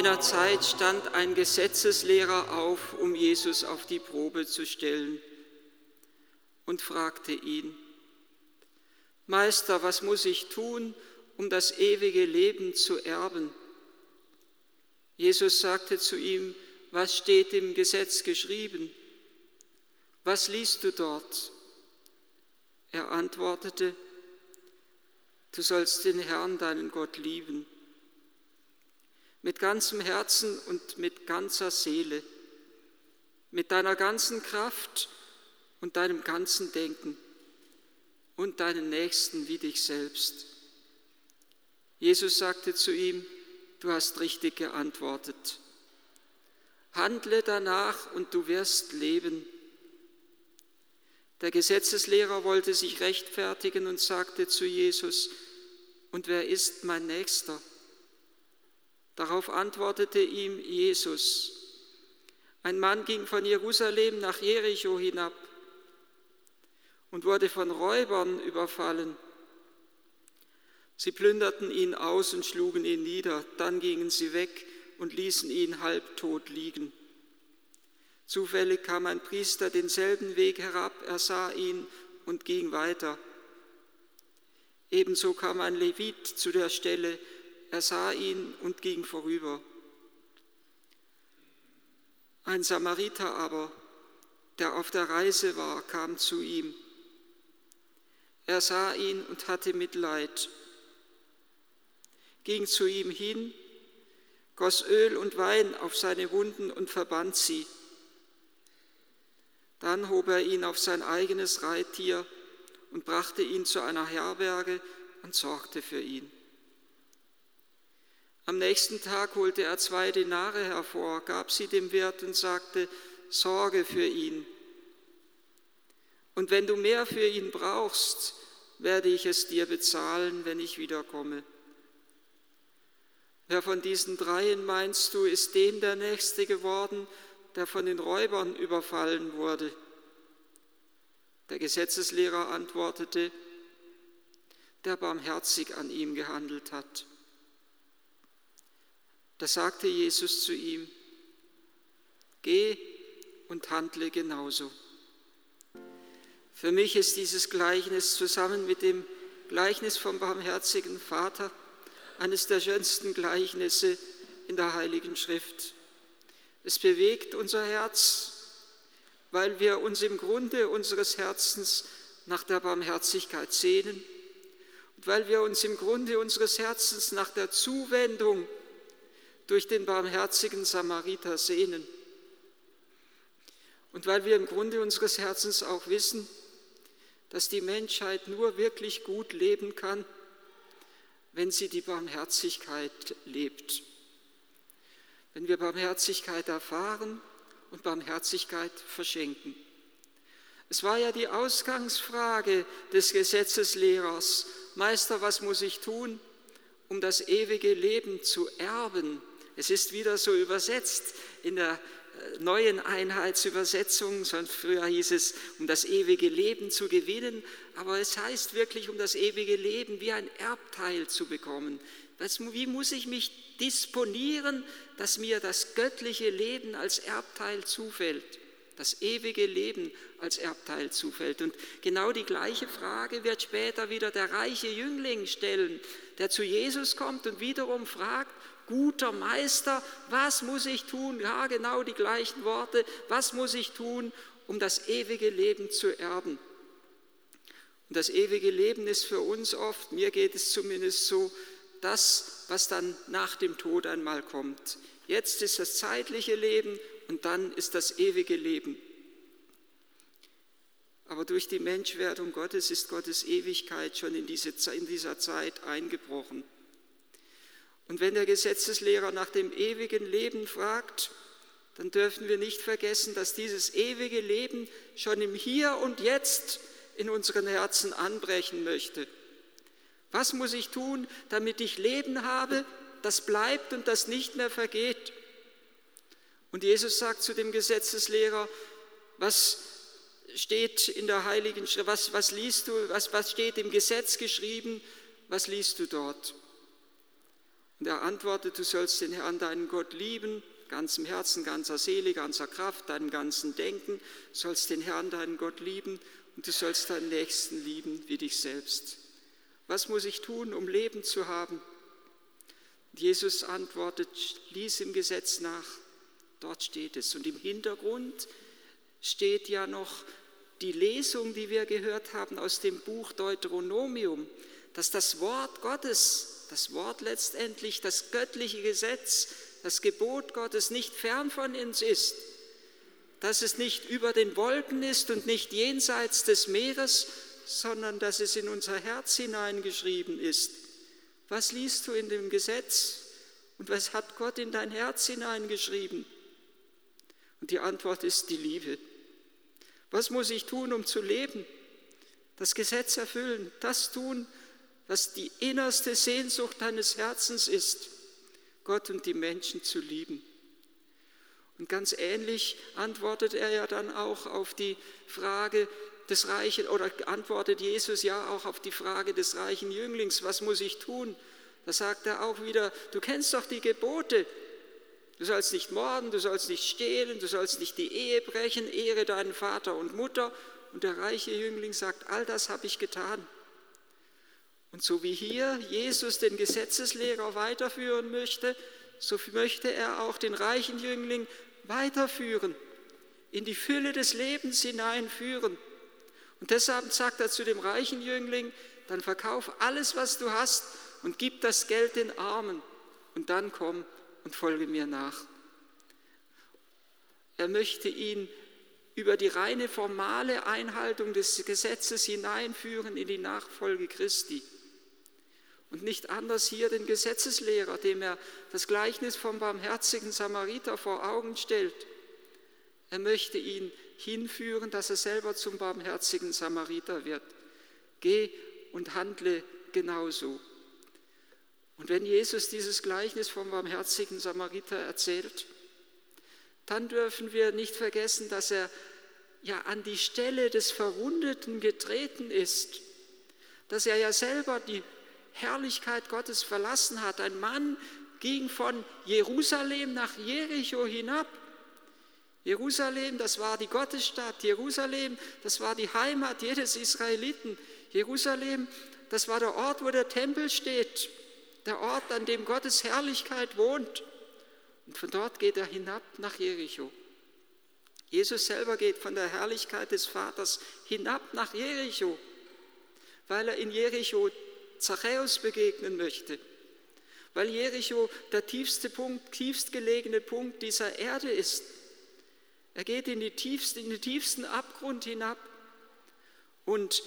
jener Zeit stand ein Gesetzeslehrer auf, um Jesus auf die Probe zu stellen und fragte ihn, Meister, was muss ich tun, um das ewige Leben zu erben? Jesus sagte zu ihm, was steht im Gesetz geschrieben? Was liest du dort? Er antwortete, du sollst den Herrn, deinen Gott, lieben mit ganzem Herzen und mit ganzer Seele, mit deiner ganzen Kraft und deinem ganzen Denken und deinen Nächsten wie dich selbst. Jesus sagte zu ihm, du hast richtig geantwortet. Handle danach und du wirst leben. Der Gesetzeslehrer wollte sich rechtfertigen und sagte zu Jesus, und wer ist mein Nächster? Darauf antwortete ihm Jesus. Ein Mann ging von Jerusalem nach Jericho hinab und wurde von Räubern überfallen. Sie plünderten ihn aus und schlugen ihn nieder, dann gingen sie weg und ließen ihn halbtot liegen. Zufällig kam ein Priester denselben Weg herab, er sah ihn und ging weiter. Ebenso kam ein Levit zu der Stelle, er sah ihn und ging vorüber. Ein Samariter aber, der auf der Reise war, kam zu ihm. Er sah ihn und hatte Mitleid, ging zu ihm hin, goss Öl und Wein auf seine Wunden und verband sie. Dann hob er ihn auf sein eigenes Reittier und brachte ihn zu einer Herberge und sorgte für ihn. Am nächsten Tag holte er zwei Denare hervor, gab sie dem Wirt und sagte, Sorge für ihn. Und wenn du mehr für ihn brauchst, werde ich es dir bezahlen, wenn ich wiederkomme. Wer von diesen dreien meinst du, ist dem der Nächste geworden, der von den Räubern überfallen wurde? Der Gesetzeslehrer antwortete, der barmherzig an ihm gehandelt hat. Da sagte Jesus zu ihm, geh und handle genauso. Für mich ist dieses Gleichnis zusammen mit dem Gleichnis vom barmherzigen Vater eines der schönsten Gleichnisse in der Heiligen Schrift. Es bewegt unser Herz, weil wir uns im Grunde unseres Herzens nach der Barmherzigkeit sehnen und weil wir uns im Grunde unseres Herzens nach der Zuwendung durch den barmherzigen Samariter sehnen. Und weil wir im Grunde unseres Herzens auch wissen, dass die Menschheit nur wirklich gut leben kann, wenn sie die Barmherzigkeit lebt. Wenn wir Barmherzigkeit erfahren und Barmherzigkeit verschenken. Es war ja die Ausgangsfrage des Gesetzeslehrers, Meister, was muss ich tun, um das ewige Leben zu erben? Es ist wieder so übersetzt in der äh, neuen Einheitsübersetzung, sonst früher hieß es, um das ewige Leben zu gewinnen, aber es heißt wirklich, um das ewige Leben wie ein Erbteil zu bekommen. wie muss ich mich disponieren, dass mir das göttliche Leben als Erbteil zufällt? das ewige Leben als Erbteil zufällt. Und genau die gleiche Frage wird später wieder der reiche Jüngling stellen, der zu Jesus kommt und wiederum fragt, guter Meister, was muss ich tun? Ja, genau die gleichen Worte. Was muss ich tun, um das ewige Leben zu erben? Und das ewige Leben ist für uns oft, mir geht es zumindest so, das, was dann nach dem Tod einmal kommt. Jetzt ist das zeitliche Leben und dann ist das ewige Leben. Aber durch die Menschwerdung Gottes ist Gottes Ewigkeit schon in, diese, in dieser Zeit eingebrochen. Und wenn der Gesetzeslehrer nach dem ewigen Leben fragt, dann dürfen wir nicht vergessen, dass dieses ewige Leben schon im Hier und Jetzt in unseren Herzen anbrechen möchte. Was muss ich tun, damit ich Leben habe, das bleibt und das nicht mehr vergeht? Und Jesus sagt zu dem Gesetzeslehrer, was steht in der Heiligen Schrift, was, was liest du, was, was steht im Gesetz geschrieben, was liest du dort? Und er antwortet, du sollst den Herrn, deinen Gott lieben, ganzem Herzen, ganzer Seele, ganzer Kraft, deinem ganzen Denken, sollst den Herrn, deinen Gott lieben und du sollst deinen Nächsten lieben wie dich selbst. Was muss ich tun, um Leben zu haben? Jesus antwortet, lies im Gesetz nach, dort steht es. Und im Hintergrund steht ja noch die Lesung, die wir gehört haben aus dem Buch Deuteronomium, dass das Wort Gottes, das Wort letztendlich, das göttliche Gesetz, das Gebot Gottes nicht fern von uns ist, dass es nicht über den Wolken ist und nicht jenseits des Meeres, sondern dass es in unser Herz hineingeschrieben ist. Was liest du in dem Gesetz und was hat Gott in dein Herz hineingeschrieben? Und die Antwort ist die Liebe. Was muss ich tun, um zu leben? Das Gesetz erfüllen, das tun, was die innerste Sehnsucht deines Herzens ist, Gott und die Menschen zu lieben. Und ganz ähnlich antwortet er ja dann auch auf die Frage des reichen, oder antwortet Jesus ja auch auf die Frage des reichen Jünglings, was muss ich tun? Da sagt er auch wieder, du kennst doch die Gebote, Du sollst nicht morden, du sollst nicht stehlen, du sollst nicht die Ehe brechen, ehre deinen Vater und Mutter. Und der reiche Jüngling sagt, all das habe ich getan. Und so wie hier Jesus den Gesetzeslehrer weiterführen möchte, so möchte er auch den reichen Jüngling weiterführen, in die Fülle des Lebens hineinführen. Und deshalb sagt er zu dem reichen Jüngling, dann verkauf alles, was du hast und gib das Geld den Armen und dann komm und folge mir nach. Er möchte ihn über die reine formale Einhaltung des Gesetzes hineinführen in die Nachfolge Christi. Und nicht anders hier den Gesetzeslehrer, dem er das Gleichnis vom barmherzigen Samariter vor Augen stellt. Er möchte ihn hinführen, dass er selber zum barmherzigen Samariter wird. Geh und handle genauso. Und wenn Jesus dieses Gleichnis vom barmherzigen Samariter erzählt, dann dürfen wir nicht vergessen, dass er ja an die Stelle des Verwundeten getreten ist, dass er ja selber die Herrlichkeit Gottes verlassen hat. Ein Mann ging von Jerusalem nach Jericho hinab. Jerusalem, das war die Gottesstadt. Jerusalem, das war die Heimat jedes Israeliten. Jerusalem, das war der Ort, wo der Tempel steht der Ort, an dem Gottes Herrlichkeit wohnt. Und von dort geht er hinab nach Jericho. Jesus selber geht von der Herrlichkeit des Vaters hinab nach Jericho, weil er in Jericho Zachäus begegnen möchte, weil Jericho der tiefste Punkt, tiefst gelegene Punkt dieser Erde ist. Er geht in, die tiefste, in den tiefsten Abgrund hinab und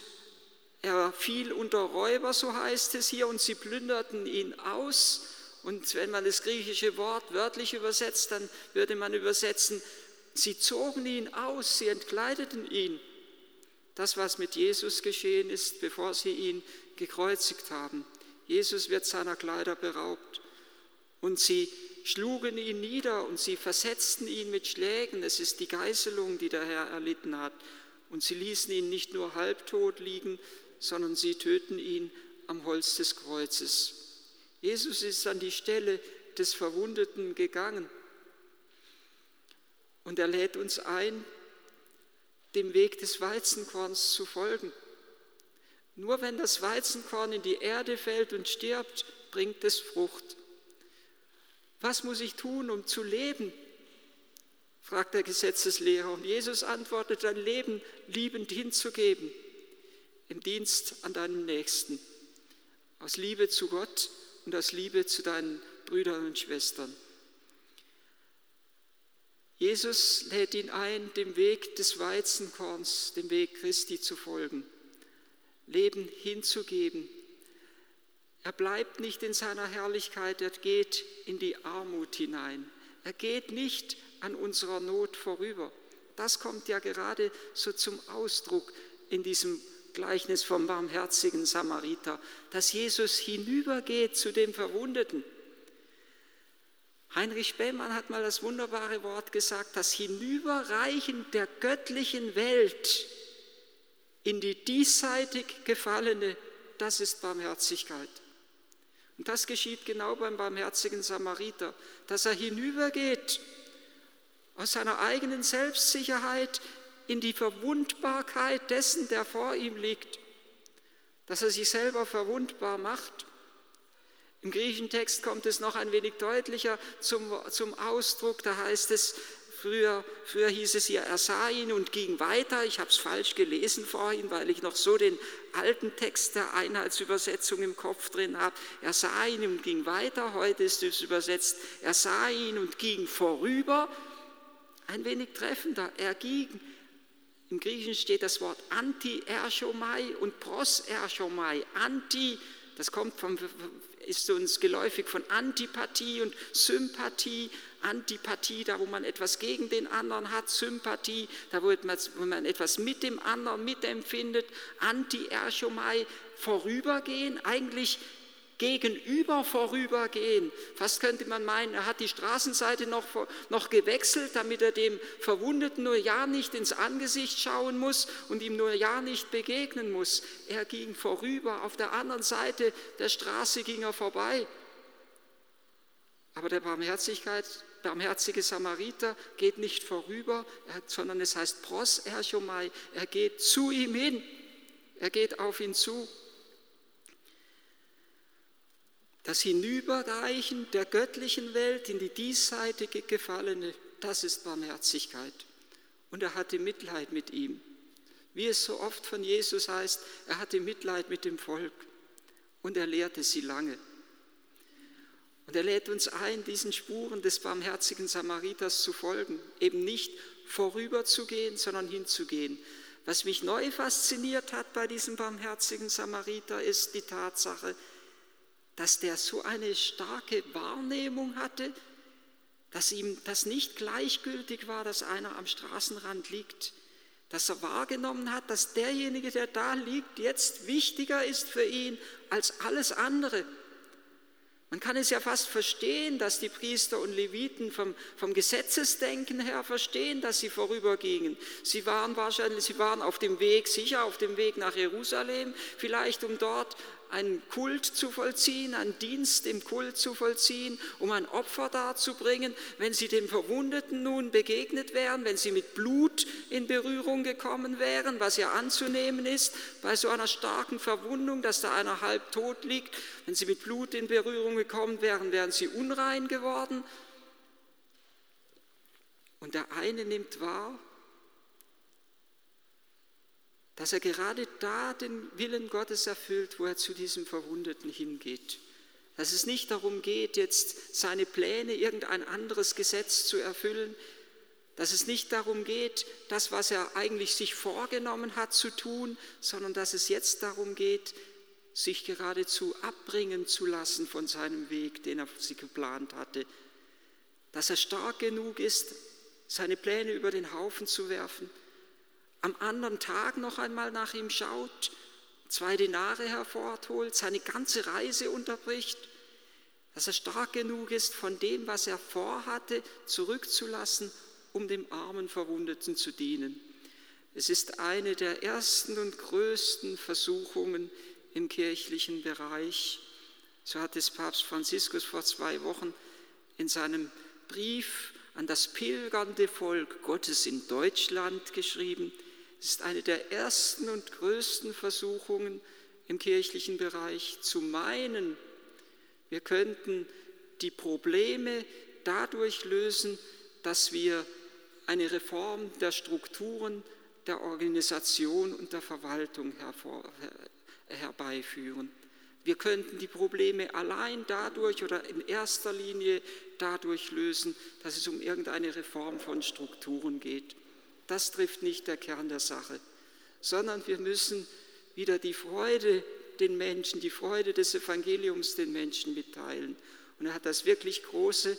er fiel unter Räuber, so heißt es hier, und sie plünderten ihn aus. Und wenn man das griechische Wort wörtlich übersetzt, dann würde man übersetzen, sie zogen ihn aus, sie entkleideten ihn. Das, was mit Jesus geschehen ist, bevor sie ihn gekreuzigt haben. Jesus wird seiner Kleider beraubt. Und sie schlugen ihn nieder und sie versetzten ihn mit Schlägen. Es ist die Geißelung, die der Herr erlitten hat. Und sie ließen ihn nicht nur halbtot liegen, sondern sie töten ihn am Holz des Kreuzes. Jesus ist an die Stelle des Verwundeten gegangen und er lädt uns ein, dem Weg des Weizenkorns zu folgen. Nur wenn das Weizenkorn in die Erde fällt und stirbt, bringt es Frucht. Was muss ich tun, um zu leben? fragt der Gesetzeslehrer. Und Jesus antwortet, dein Leben liebend hinzugeben im Dienst an deinem Nächsten, aus Liebe zu Gott und aus Liebe zu deinen Brüdern und Schwestern. Jesus lädt ihn ein, dem Weg des Weizenkorns, dem Weg Christi zu folgen, Leben hinzugeben. Er bleibt nicht in seiner Herrlichkeit, er geht in die Armut hinein. Er geht nicht an unserer Not vorüber. Das kommt ja gerade so zum Ausdruck in diesem Gleichnis vom barmherzigen Samariter, dass Jesus hinübergeht zu dem Verwundeten. Heinrich Bellmann hat mal das wunderbare Wort gesagt, das Hinüberreichen der göttlichen Welt in die diesseitig gefallene, das ist Barmherzigkeit. Und das geschieht genau beim barmherzigen Samariter, dass er hinübergeht aus seiner eigenen Selbstsicherheit in die Verwundbarkeit dessen, der vor ihm liegt, dass er sich selber verwundbar macht. Im griechischen Text kommt es noch ein wenig deutlicher zum, zum Ausdruck, da heißt es, Früher, früher hieß es hier, er sah ihn und ging weiter. Ich habe es falsch gelesen vorhin, weil ich noch so den alten Text der Einheitsübersetzung im Kopf drin habe. Er sah ihn und ging weiter. Heute ist es übersetzt, er sah ihn und ging vorüber. Ein wenig treffender. Er ging. Im Griechischen steht das Wort anti-erchomai und pros-erchomai. Anti, das kommt vom, ist uns geläufig von Antipathie und Sympathie. Antipathie, da wo man etwas gegen den anderen hat, Sympathie, da wo man etwas mit dem anderen mitempfindet, Anti-Erchomai, vorübergehen, eigentlich gegenüber vorübergehen. Fast könnte man meinen, er hat die Straßenseite noch, noch gewechselt, damit er dem Verwundeten nur ja nicht ins Angesicht schauen muss und ihm nur ja nicht begegnen muss. Er ging vorüber, auf der anderen Seite der Straße ging er vorbei. Aber der Barmherzigkeit barmherzige Samariter geht nicht vorüber, sondern es heißt pros erchomai, er geht zu ihm hin, er geht auf ihn zu. Das Hinüberreichen der göttlichen Welt in die diesseitige Gefallene, das ist Barmherzigkeit. Und er hatte Mitleid mit ihm. Wie es so oft von Jesus heißt, er hatte Mitleid mit dem Volk und er lehrte sie lange. Und er lädt uns ein, diesen Spuren des barmherzigen Samariters zu folgen, eben nicht vorüberzugehen, sondern hinzugehen. Was mich neu fasziniert hat bei diesem barmherzigen Samariter ist die Tatsache, dass der so eine starke Wahrnehmung hatte, dass ihm das nicht gleichgültig war, dass einer am Straßenrand liegt, dass er wahrgenommen hat, dass derjenige, der da liegt, jetzt wichtiger ist für ihn als alles andere. Man kann es ja fast verstehen, dass die Priester und Leviten vom, vom Gesetzesdenken her verstehen, dass sie vorübergingen. Sie waren wahrscheinlich, sie waren auf dem Weg, sicher auf dem Weg nach Jerusalem, vielleicht um dort einen Kult zu vollziehen, einen Dienst im Kult zu vollziehen, um ein Opfer darzubringen. Wenn sie dem Verwundeten nun begegnet wären, wenn sie mit Blut in Berührung gekommen wären, was ja anzunehmen ist bei so einer starken Verwundung, dass da einer halb tot liegt, wenn sie mit Blut in Berührung gekommen wären, wären sie unrein geworden. Und der eine nimmt wahr, dass er gerade da den Willen Gottes erfüllt, wo er zu diesem Verwundeten hingeht. Dass es nicht darum geht, jetzt seine Pläne, irgendein anderes Gesetz zu erfüllen, dass es nicht darum geht, das, was er eigentlich sich vorgenommen hat zu tun, sondern dass es jetzt darum geht, sich geradezu abbringen zu lassen von seinem Weg, den er sich geplant hatte. Dass er stark genug ist, seine Pläne über den Haufen zu werfen am anderen Tag noch einmal nach ihm schaut, zwei Denare hervorholt, seine ganze Reise unterbricht, dass er stark genug ist, von dem, was er vorhatte, zurückzulassen, um dem armen Verwundeten zu dienen. Es ist eine der ersten und größten Versuchungen im kirchlichen Bereich. So hat es Papst Franziskus vor zwei Wochen in seinem Brief an das pilgernde Volk Gottes in Deutschland geschrieben ist eine der ersten und größten Versuchungen im kirchlichen Bereich zu meinen, wir könnten die Probleme dadurch lösen, dass wir eine Reform der Strukturen, der Organisation und der Verwaltung herbeiführen. Wir könnten die Probleme allein dadurch oder in erster Linie dadurch lösen, dass es um irgendeine Reform von Strukturen geht. Das trifft nicht der Kern der Sache, sondern wir müssen wieder die Freude den Menschen, die Freude des Evangeliums den Menschen mitteilen. Und er hat das wirklich große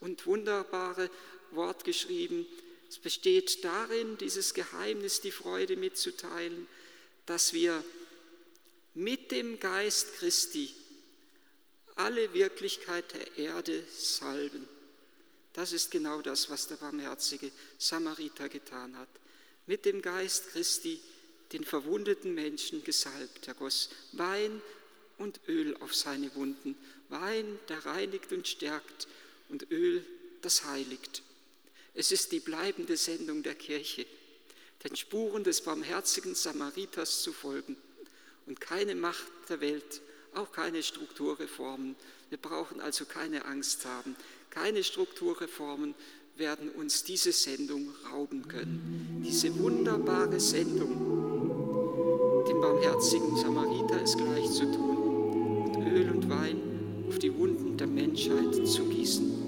und wunderbare Wort geschrieben. Es besteht darin, dieses Geheimnis, die Freude mitzuteilen, dass wir mit dem Geist Christi alle Wirklichkeit der Erde salben. Das ist genau das, was der barmherzige Samariter getan hat. Mit dem Geist Christi den verwundeten Menschen gesalbt. Er goss Wein und Öl auf seine Wunden Wein, der reinigt und stärkt und Öl, das heiligt. Es ist die bleibende Sendung der Kirche, den Spuren des barmherzigen Samariters zu folgen und keine Macht der Welt, auch keine Strukturreformen. Wir brauchen also keine Angst haben. Keine Strukturreformen werden uns diese Sendung rauben können. Diese wunderbare Sendung, dem barmherzigen Samariter es gleich zu tun und Öl und Wein auf die Wunden der Menschheit zu gießen.